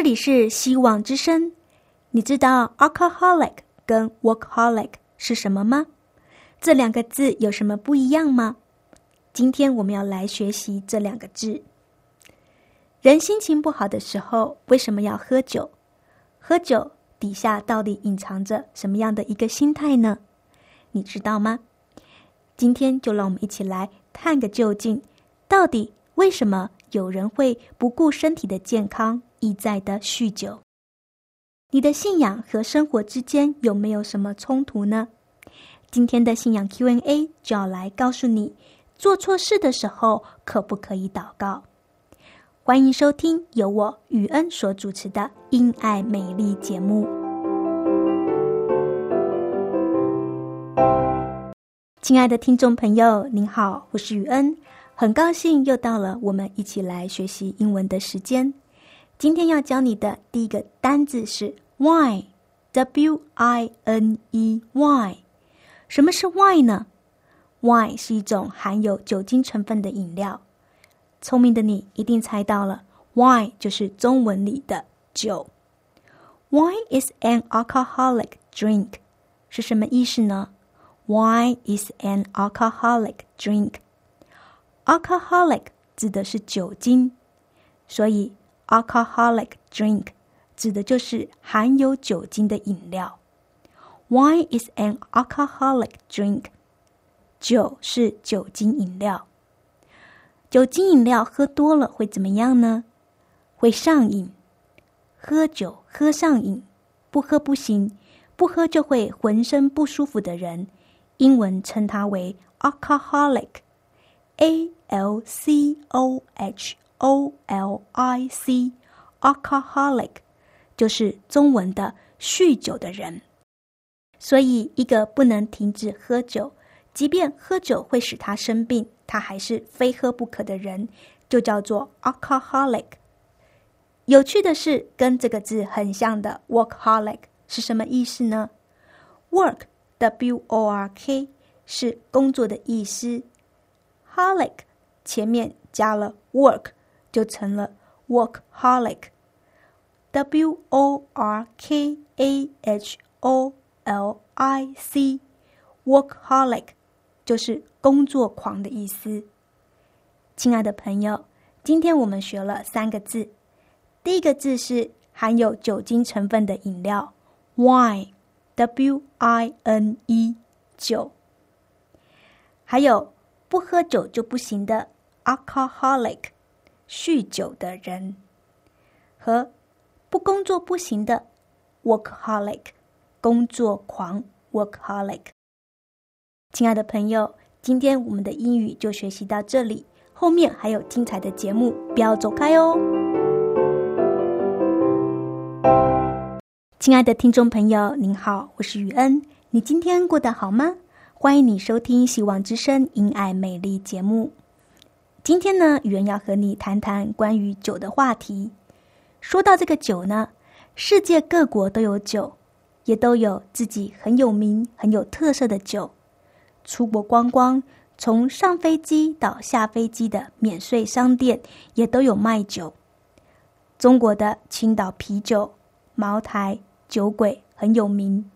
这里是希望之声。你知道 alcoholic 跟 workaholic 是什么吗？这两个字有什么不一样吗？今天我们要来学习这两个字。人心情不好的时候，为什么要喝酒？喝酒底下到底隐藏着什么样的一个心态呢？你知道吗？今天就让我们一起来探个究竟，到底为什么有人会不顾身体的健康？一再的酗酒，你的信仰和生活之间有没有什么冲突呢？今天的信仰 Q&A 就要来告诉你，做错事的时候可不可以祷告？欢迎收听由我雨恩所主持的《因爱美丽》节目。亲爱的听众朋友，您好，我是雨恩，很高兴又到了我们一起来学习英文的时间。今天要教你的第一个单字是 wine，w i n e y。什么是 wine 呢？wine 是一种含有酒精成分的饮料。聪明的你一定猜到了，wine 就是中文里的酒。Wine is an alcoholic drink，是什么意思呢？Wine is an alcoholic drink。alcoholic 指的是酒精，所以。Alcoholic drink 指的就是含有酒精的饮料。Wine is an alcoholic drink。酒是酒精饮料。酒精饮料喝多了会怎么样呢？会上瘾。喝酒喝上瘾，不喝不行，不喝就会浑身不舒服的人，英文称它为 alcoholic。A L C O H。O L I C，alcoholic，就是中文的酗酒的人。所以，一个不能停止喝酒，即便喝酒会使他生病，他还是非喝不可的人，就叫做 alcoholic。有趣的是，跟这个字很像的 workholic 是什么意思呢？Work，W O R K，是工作的意思。holic 前面加了 work。就成了 workaholic，w o r k a h o l i c，workaholic 就是工作狂的意思。亲爱的朋友，今天我们学了三个字，第一个字是含有酒精成分的饮料，wine，w i n e，酒。还有不喝酒就不行的 alcoholic。酗酒的人和不工作不行的 workaholic，工作狂 workaholic。亲爱的朋友，今天我们的英语就学习到这里，后面还有精彩的节目，不要走开哦。亲爱的听众朋友，您好，我是雨恩，你今天过得好吗？欢迎你收听《希望之声·因爱美丽》节目。今天呢，雨人要和你谈谈关于酒的话题。说到这个酒呢，世界各国都有酒，也都有自己很有名、很有特色的酒。出国观光，从上飞机到下飞机的免税商店也都有卖酒。中国的青岛啤酒、茅台、酒鬼很有名。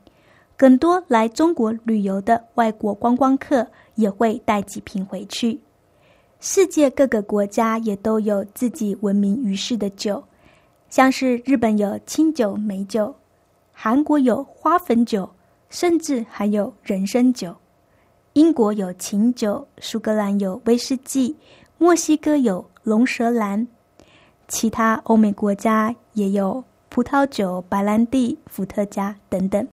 很多来中国旅游的外国观光客也会带几瓶回去。世界各个国家也都有自己闻名于世的酒，像是日本有清酒、美酒，韩国有花粉酒，甚至还有人参酒。英国有琴酒，苏格兰有威士忌，墨西哥有龙舌兰，其他欧美国家也有葡萄酒、白兰地、伏特加等等。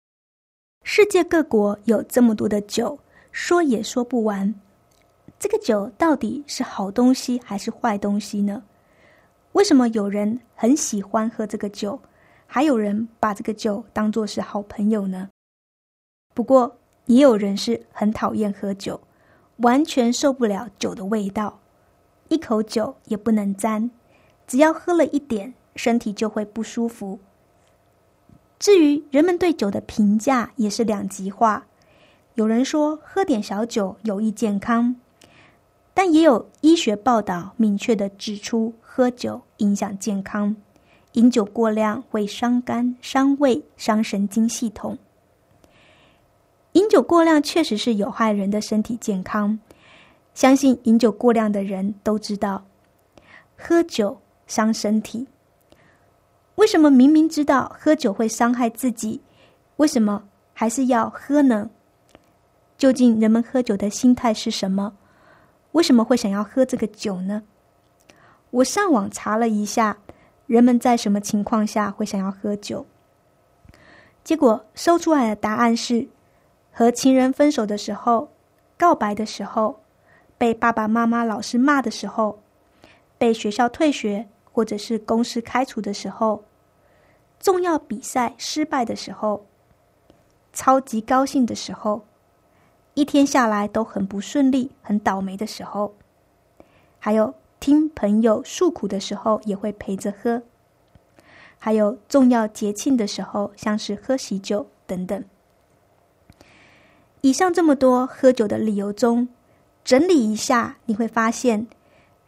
世界各国有这么多的酒，说也说不完。这个酒到底是好东西还是坏东西呢？为什么有人很喜欢喝这个酒，还有人把这个酒当作是好朋友呢？不过。也有人是很讨厌喝酒，完全受不了酒的味道，一口酒也不能沾，只要喝了一点，身体就会不舒服。至于人们对酒的评价也是两极化，有人说喝点小酒有益健康，但也有医学报道明确的指出喝酒影响健康，饮酒过量会伤肝、伤胃、伤神经系统。饮酒过量确实是有害人的身体健康，相信饮酒过量的人都知道，喝酒伤身体。为什么明明知道喝酒会伤害自己，为什么还是要喝呢？究竟人们喝酒的心态是什么？为什么会想要喝这个酒呢？我上网查了一下，人们在什么情况下会想要喝酒？结果搜出来的答案是。和情人分手的时候，告白的时候，被爸爸妈妈、老师骂的时候，被学校退学或者是公司开除的时候，重要比赛失败的时候，超级高兴的时候，一天下来都很不顺利、很倒霉的时候，还有听朋友诉苦的时候也会陪着喝，还有重要节庆的时候，像是喝喜酒等等。以上这么多喝酒的理由中，整理一下，你会发现，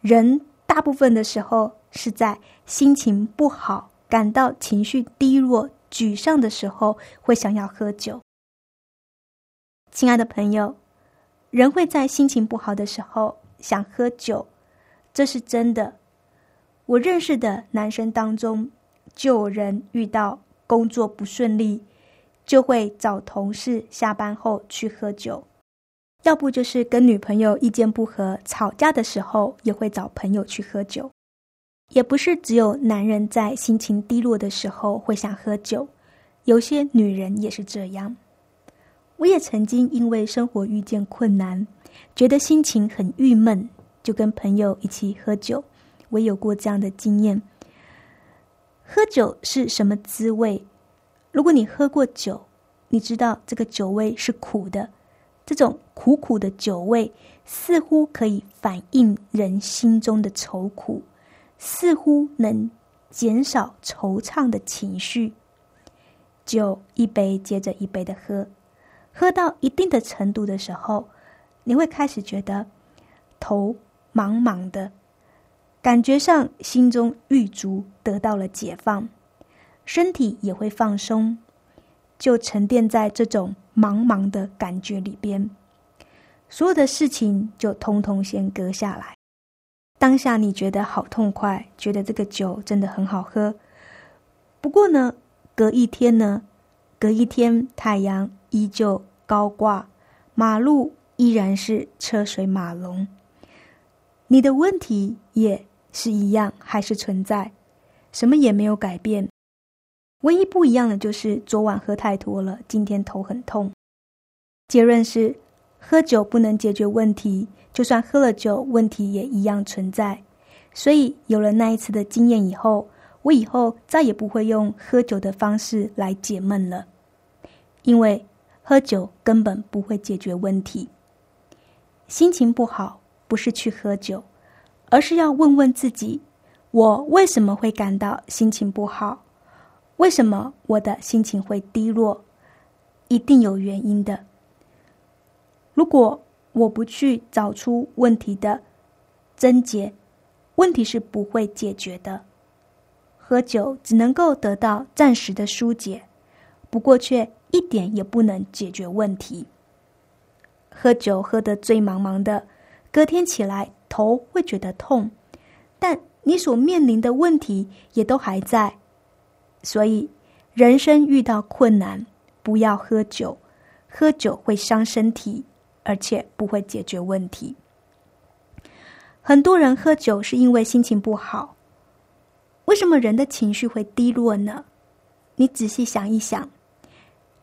人大部分的时候是在心情不好、感到情绪低落、沮丧的时候，会想要喝酒。亲爱的朋友，人会在心情不好的时候想喝酒，这是真的。我认识的男生当中，就有人遇到工作不顺利。就会找同事下班后去喝酒，要不就是跟女朋友意见不合吵架的时候，也会找朋友去喝酒。也不是只有男人在心情低落的时候会想喝酒，有些女人也是这样。我也曾经因为生活遇见困难，觉得心情很郁闷，就跟朋友一起喝酒。我有过这样的经验。喝酒是什么滋味？如果你喝过酒，你知道这个酒味是苦的，这种苦苦的酒味似乎可以反映人心中的愁苦，似乎能减少惆怅的情绪。酒一杯接着一杯的喝，喝到一定的程度的时候，你会开始觉得头茫茫的，感觉上心中郁足得到了解放。身体也会放松，就沉淀在这种茫茫的感觉里边，所有的事情就通通先搁下来。当下你觉得好痛快，觉得这个酒真的很好喝。不过呢，隔一天呢，隔一天太阳依旧高挂，马路依然是车水马龙，你的问题也是一样，还是存在，什么也没有改变。唯一不一样的就是昨晚喝太多了，今天头很痛。结论是，喝酒不能解决问题，就算喝了酒，问题也一样存在。所以有了那一次的经验以后，我以后再也不会用喝酒的方式来解闷了，因为喝酒根本不会解决问题。心情不好不是去喝酒，而是要问问自己：我为什么会感到心情不好？为什么我的心情会低落？一定有原因的。如果我不去找出问题的症结，问题是不会解决的。喝酒只能够得到暂时的疏解，不过却一点也不能解决问题。喝酒喝得醉茫茫的，隔天起来头会觉得痛，但你所面临的问题也都还在。所以，人生遇到困难，不要喝酒，喝酒会伤身体，而且不会解决问题。很多人喝酒是因为心情不好。为什么人的情绪会低落呢？你仔细想一想，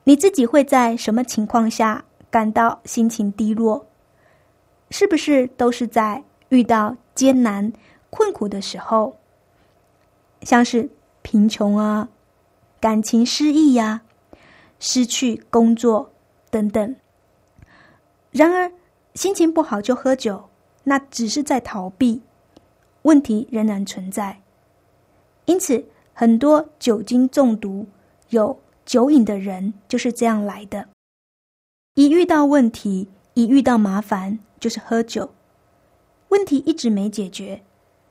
你自己会在什么情况下感到心情低落？是不是都是在遇到艰难困苦的时候，像是贫穷啊、感情失意呀、失去工作等等？然而，心情不好就喝酒。那只是在逃避，问题仍然存在。因此，很多酒精中毒、有酒瘾的人就是这样来的。一遇到问题，一遇到麻烦，就是喝酒。问题一直没解决，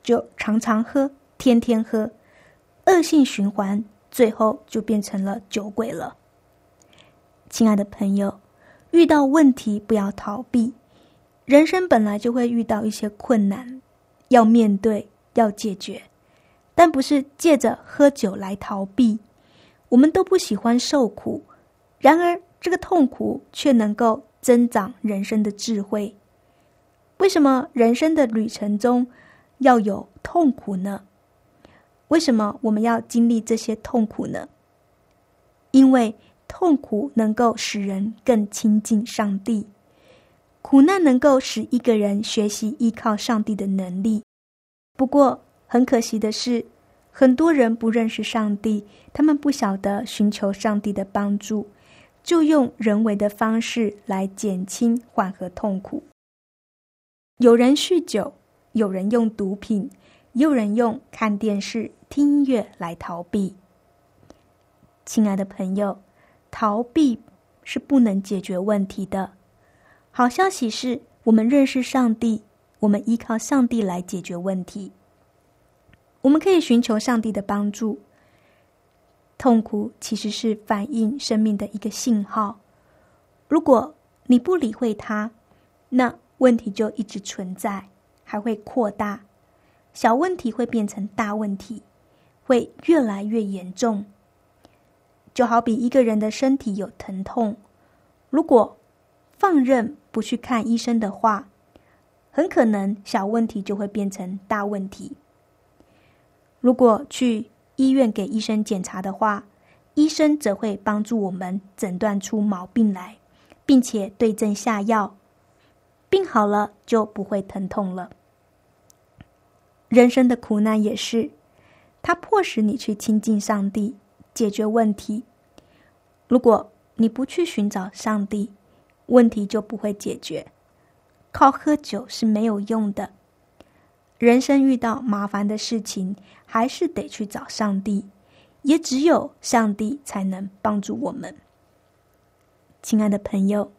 就常常喝，天天喝，恶性循环，最后就变成了酒鬼了。亲爱的朋友，遇到问题不要逃避。人生本来就会遇到一些困难，要面对，要解决，但不是借着喝酒来逃避。我们都不喜欢受苦，然而这个痛苦却能够增长人生的智慧。为什么人生的旅程中要有痛苦呢？为什么我们要经历这些痛苦呢？因为痛苦能够使人更亲近上帝。苦难能够使一个人学习依靠上帝的能力，不过很可惜的是，很多人不认识上帝，他们不晓得寻求上帝的帮助，就用人为的方式来减轻缓和痛苦。有人酗酒，有人用毒品，有人用看电视、听音乐来逃避。亲爱的朋友，逃避是不能解决问题的。好消息是我们认识上帝，我们依靠上帝来解决问题。我们可以寻求上帝的帮助。痛苦其实是反映生命的一个信号。如果你不理会它，那问题就一直存在，还会扩大。小问题会变成大问题，会越来越严重。就好比一个人的身体有疼痛，如果放任不去看医生的话，很可能小问题就会变成大问题。如果去医院给医生检查的话，医生则会帮助我们诊断出毛病来，并且对症下药，病好了就不会疼痛了。人生的苦难也是，它迫使你去亲近上帝，解决问题。如果你不去寻找上帝，问题就不会解决，靠喝酒是没有用的。人生遇到麻烦的事情，还是得去找上帝，也只有上帝才能帮助我们。亲爱的朋友，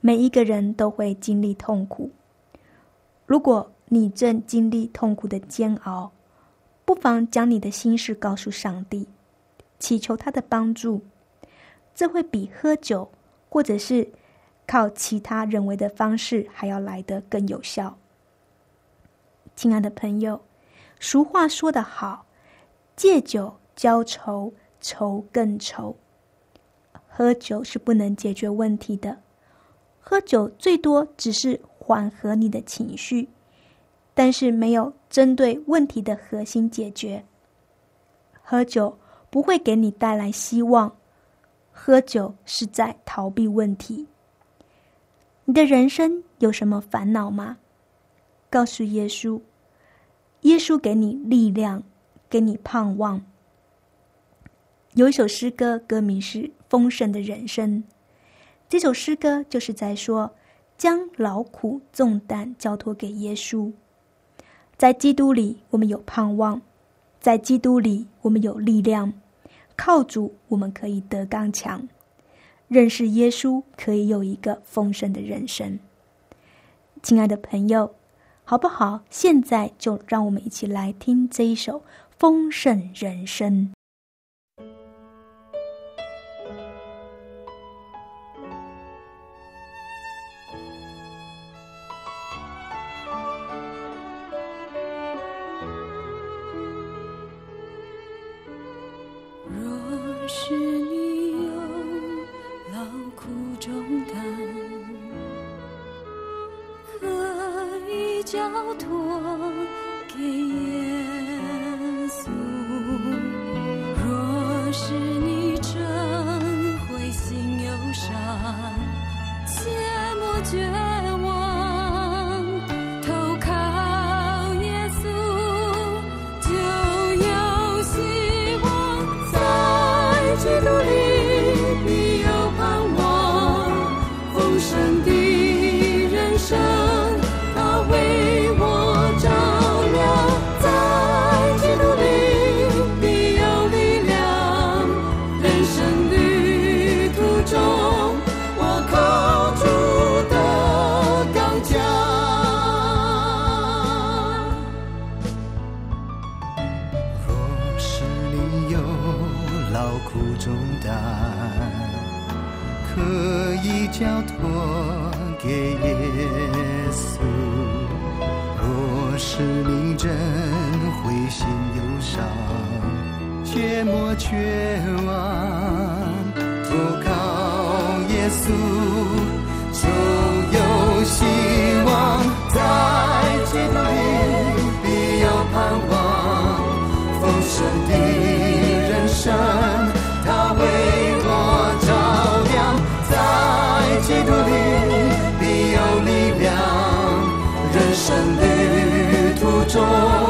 每一个人都会经历痛苦。如果你正经历痛苦的煎熬，不妨将你的心事告诉上帝，祈求他的帮助。这会比喝酒或者是。靠其他人为的方式还要来得更有效。亲爱的朋友，俗话说得好：“借酒浇愁，愁更愁。”喝酒是不能解决问题的，喝酒最多只是缓和你的情绪，但是没有针对问题的核心解决。喝酒不会给你带来希望，喝酒是在逃避问题。你的人生有什么烦恼吗？告诉耶稣，耶稣给你力量，给你盼望。有一首诗歌，歌名是《丰盛的人生》。这首诗歌就是在说，将劳苦重担交托给耶稣。在基督里，我们有盼望；在基督里，我们有力量。靠主，我们可以得刚强。认识耶稣，可以有一个丰盛的人生。亲爱的朋友，好不好？现在就让我们一起来听这一首《丰盛人生》。你真会心忧伤，切莫绝望，投靠耶稣，就有希望，在基 Oh.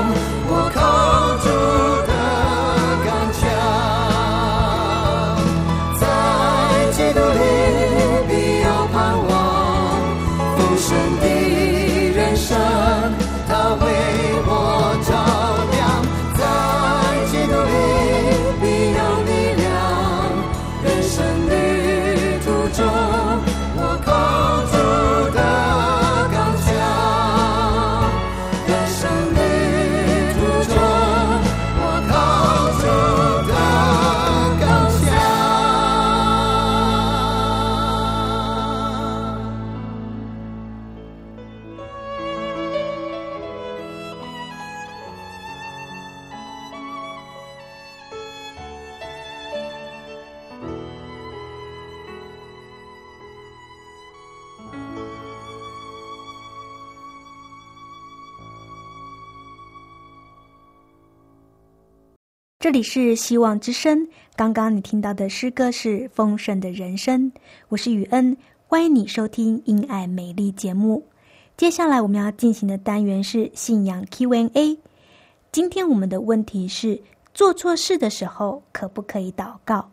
这里是希望之声。刚刚你听到的诗歌是《丰盛的人生》，我是雨恩，欢迎你收听《因爱美丽》节目。接下来我们要进行的单元是信仰 Q&A。今天我们的问题是：做错事的时候可不可以祷告？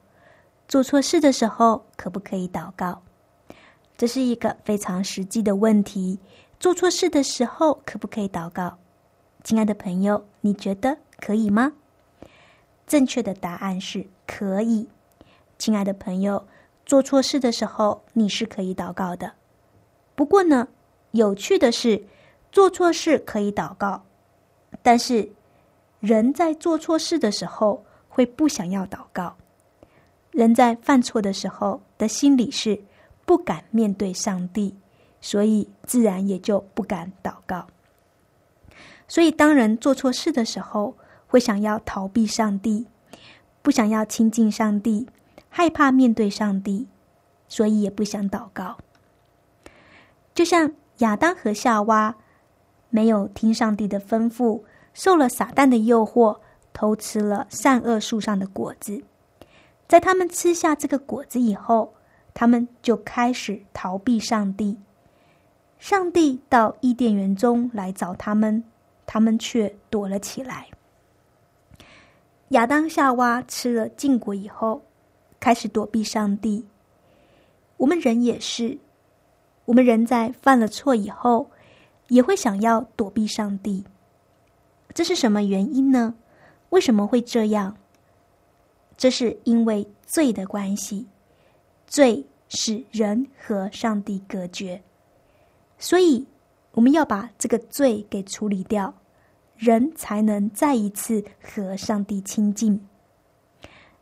做错事的时候可不可以祷告？这是一个非常实际的问题。做错事的时候可不可以祷告？亲爱的朋友，你觉得可以吗？正确的答案是可以。亲爱的朋友，做错事的时候你是可以祷告的。不过呢，有趣的是，做错事可以祷告，但是人在做错事的时候会不想要祷告。人在犯错的时候的心里是不敢面对上帝，所以自然也就不敢祷告。所以，当人做错事的时候，会想要逃避上帝，不想要亲近上帝，害怕面对上帝，所以也不想祷告。就像亚当和夏娃没有听上帝的吩咐，受了撒旦的诱惑，偷吃了善恶树上的果子。在他们吃下这个果子以后，他们就开始逃避上帝。上帝到伊甸园中来找他们，他们却躲了起来。亚当夏娃吃了禁果以后，开始躲避上帝。我们人也是，我们人在犯了错以后，也会想要躲避上帝。这是什么原因呢？为什么会这样？这是因为罪的关系，罪使人和上帝隔绝，所以我们要把这个罪给处理掉。人才能再一次和上帝亲近。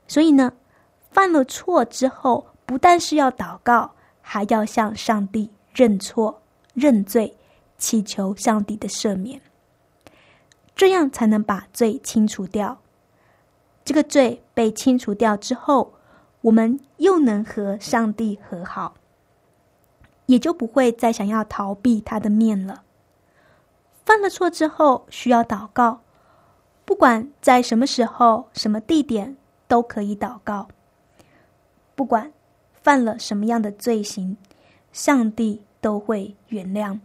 所以呢，犯了错之后，不但是要祷告，还要向上帝认错、认罪，祈求上帝的赦免，这样才能把罪清除掉。这个罪被清除掉之后，我们又能和上帝和好，也就不会再想要逃避他的面了。犯了错之后需要祷告，不管在什么时候、什么地点都可以祷告。不管犯了什么样的罪行，上帝都会原谅。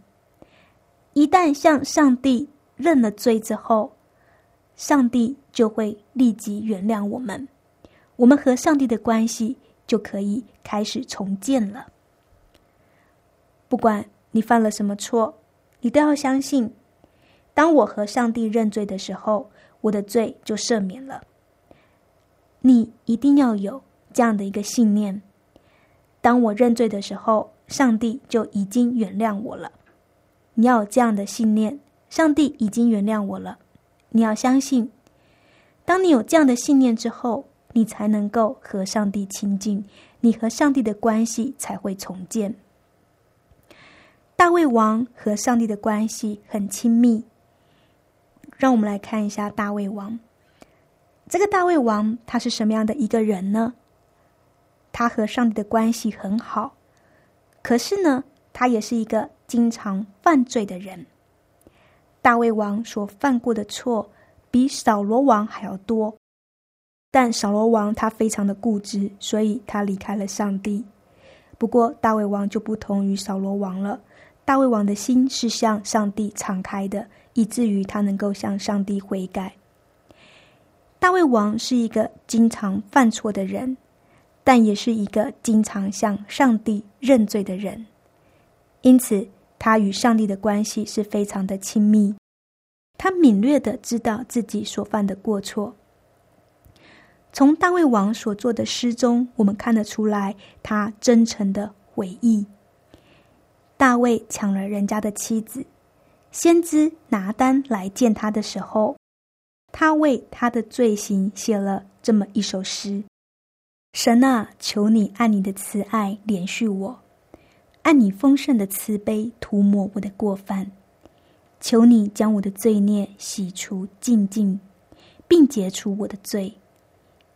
一旦向上帝认了罪之后，上帝就会立即原谅我们，我们和上帝的关系就可以开始重建了。不管你犯了什么错，你都要相信。当我和上帝认罪的时候，我的罪就赦免了。你一定要有这样的一个信念：当我认罪的时候，上帝就已经原谅我了。你要有这样的信念：上帝已经原谅我了。你要相信，当你有这样的信念之后，你才能够和上帝亲近，你和上帝的关系才会重建。大卫王和上帝的关系很亲密。让我们来看一下大卫王。这个大卫王他是什么样的一个人呢？他和上帝的关系很好，可是呢，他也是一个经常犯罪的人。大卫王所犯过的错比扫罗王还要多，但扫罗王他非常的固执，所以他离开了上帝。不过大卫王就不同于扫罗王了，大卫王的心是向上帝敞开的。以至于他能够向上帝悔改。大卫王是一个经常犯错的人，但也是一个经常向上帝认罪的人，因此他与上帝的关系是非常的亲密。他敏锐的知道自己所犯的过错。从大卫王所做的诗中，我们看得出来他真诚的悔意。大卫抢了人家的妻子。先知拿单来见他的时候，他为他的罪行写了这么一首诗：“神啊，求你按你的慈爱怜恤我，按你丰盛的慈悲涂抹我的过犯，求你将我的罪孽洗除净净，并解除我的罪，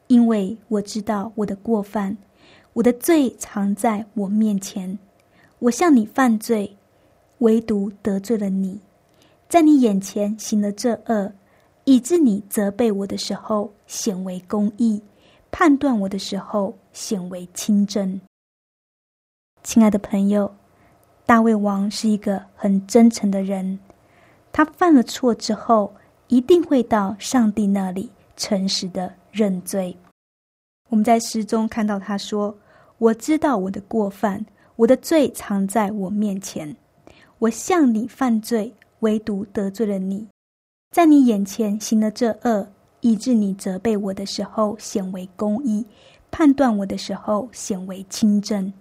因为我知道我的过犯，我的罪藏在我面前，我向你犯罪，唯独得罪了你。”在你眼前行了这恶，以致你责备我的时候显为公义，判断我的时候显为清正。亲爱的朋友，大卫王是一个很真诚的人，他犯了错之后，一定会到上帝那里诚实的认罪。我们在诗中看到他说：“我知道我的过犯，我的罪藏在我面前，我向你犯罪。”唯独得罪了你，在你眼前行了这恶，以致你责备我的时候显为公义，判断我的时候显为清正。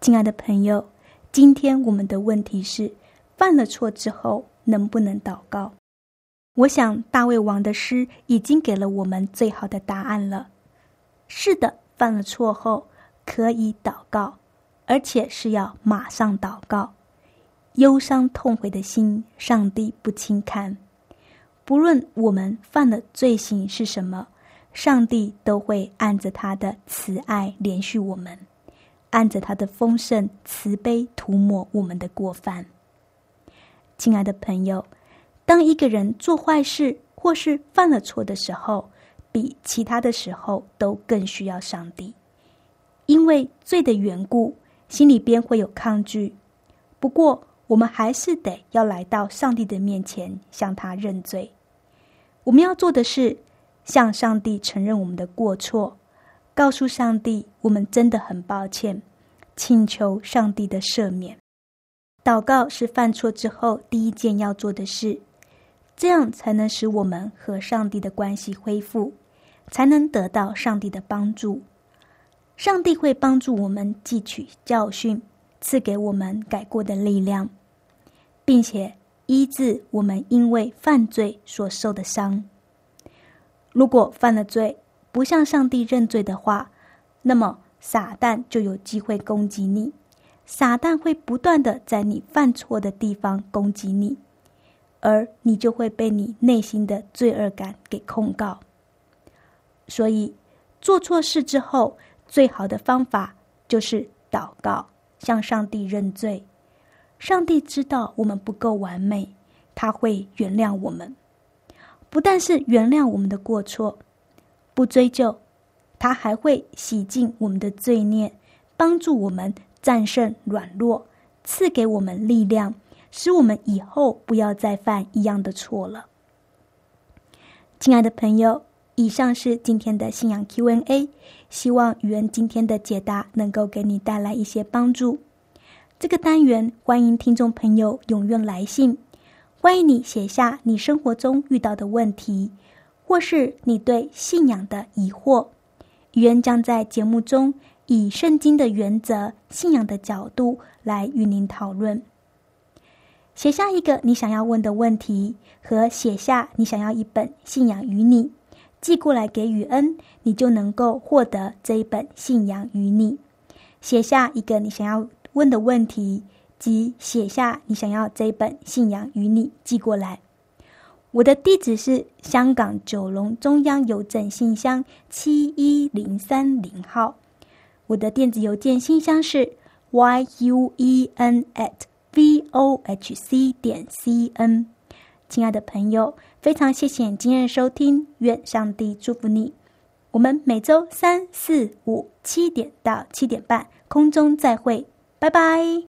亲爱的朋友，今天我们的问题是：犯了错之后能不能祷告？我想大卫王的诗已经给了我们最好的答案了。是的，犯了错后可以祷告，而且是要马上祷告。忧伤痛悔的心，上帝不轻看。不论我们犯的罪行是什么，上帝都会按着他的慈爱连续我们，按着他的丰盛慈悲涂抹我们的过犯。亲爱的朋友，当一个人做坏事或是犯了错的时候，比其他的时候都更需要上帝，因为罪的缘故，心里边会有抗拒。不过，我们还是得要来到上帝的面前，向他认罪。我们要做的是向上帝承认我们的过错，告诉上帝我们真的很抱歉，请求上帝的赦免。祷告是犯错之后第一件要做的事，这样才能使我们和上帝的关系恢复，才能得到上帝的帮助。上帝会帮助我们汲取教训，赐给我们改过的力量。并且医治我们因为犯罪所受的伤。如果犯了罪不向上帝认罪的话，那么撒旦就有机会攻击你。撒旦会不断的在你犯错的地方攻击你，而你就会被你内心的罪恶感给控告。所以做错事之后，最好的方法就是祷告，向上帝认罪。上帝知道我们不够完美，他会原谅我们。不但是原谅我们的过错，不追究，他还会洗净我们的罪孽，帮助我们战胜软弱，赐给我们力量，使我们以后不要再犯一样的错了。亲爱的朋友，以上是今天的信仰 Q&A，希望语恩今天的解答能够给你带来一些帮助。这个单元欢迎听众朋友踊跃来信。欢迎你写下你生活中遇到的问题，或是你对信仰的疑惑。语言将在节目中以圣经的原则、信仰的角度来与您讨论。写下一个你想要问的问题，和写下你想要一本《信仰与你》，寄过来给雨恩，你就能够获得这一本《信仰与你》。写下一个你想要问的问题。及写下你想要这一本《信仰与你》寄过来。我的地址是香港九龙中央邮政信箱七一零三零号。我的电子邮件信箱是 y u e n at v o h c 点 c n。亲爱的朋友，非常谢谢你今日收听，愿上帝祝福你。我们每周三四五七点到七点半空中再会，拜拜。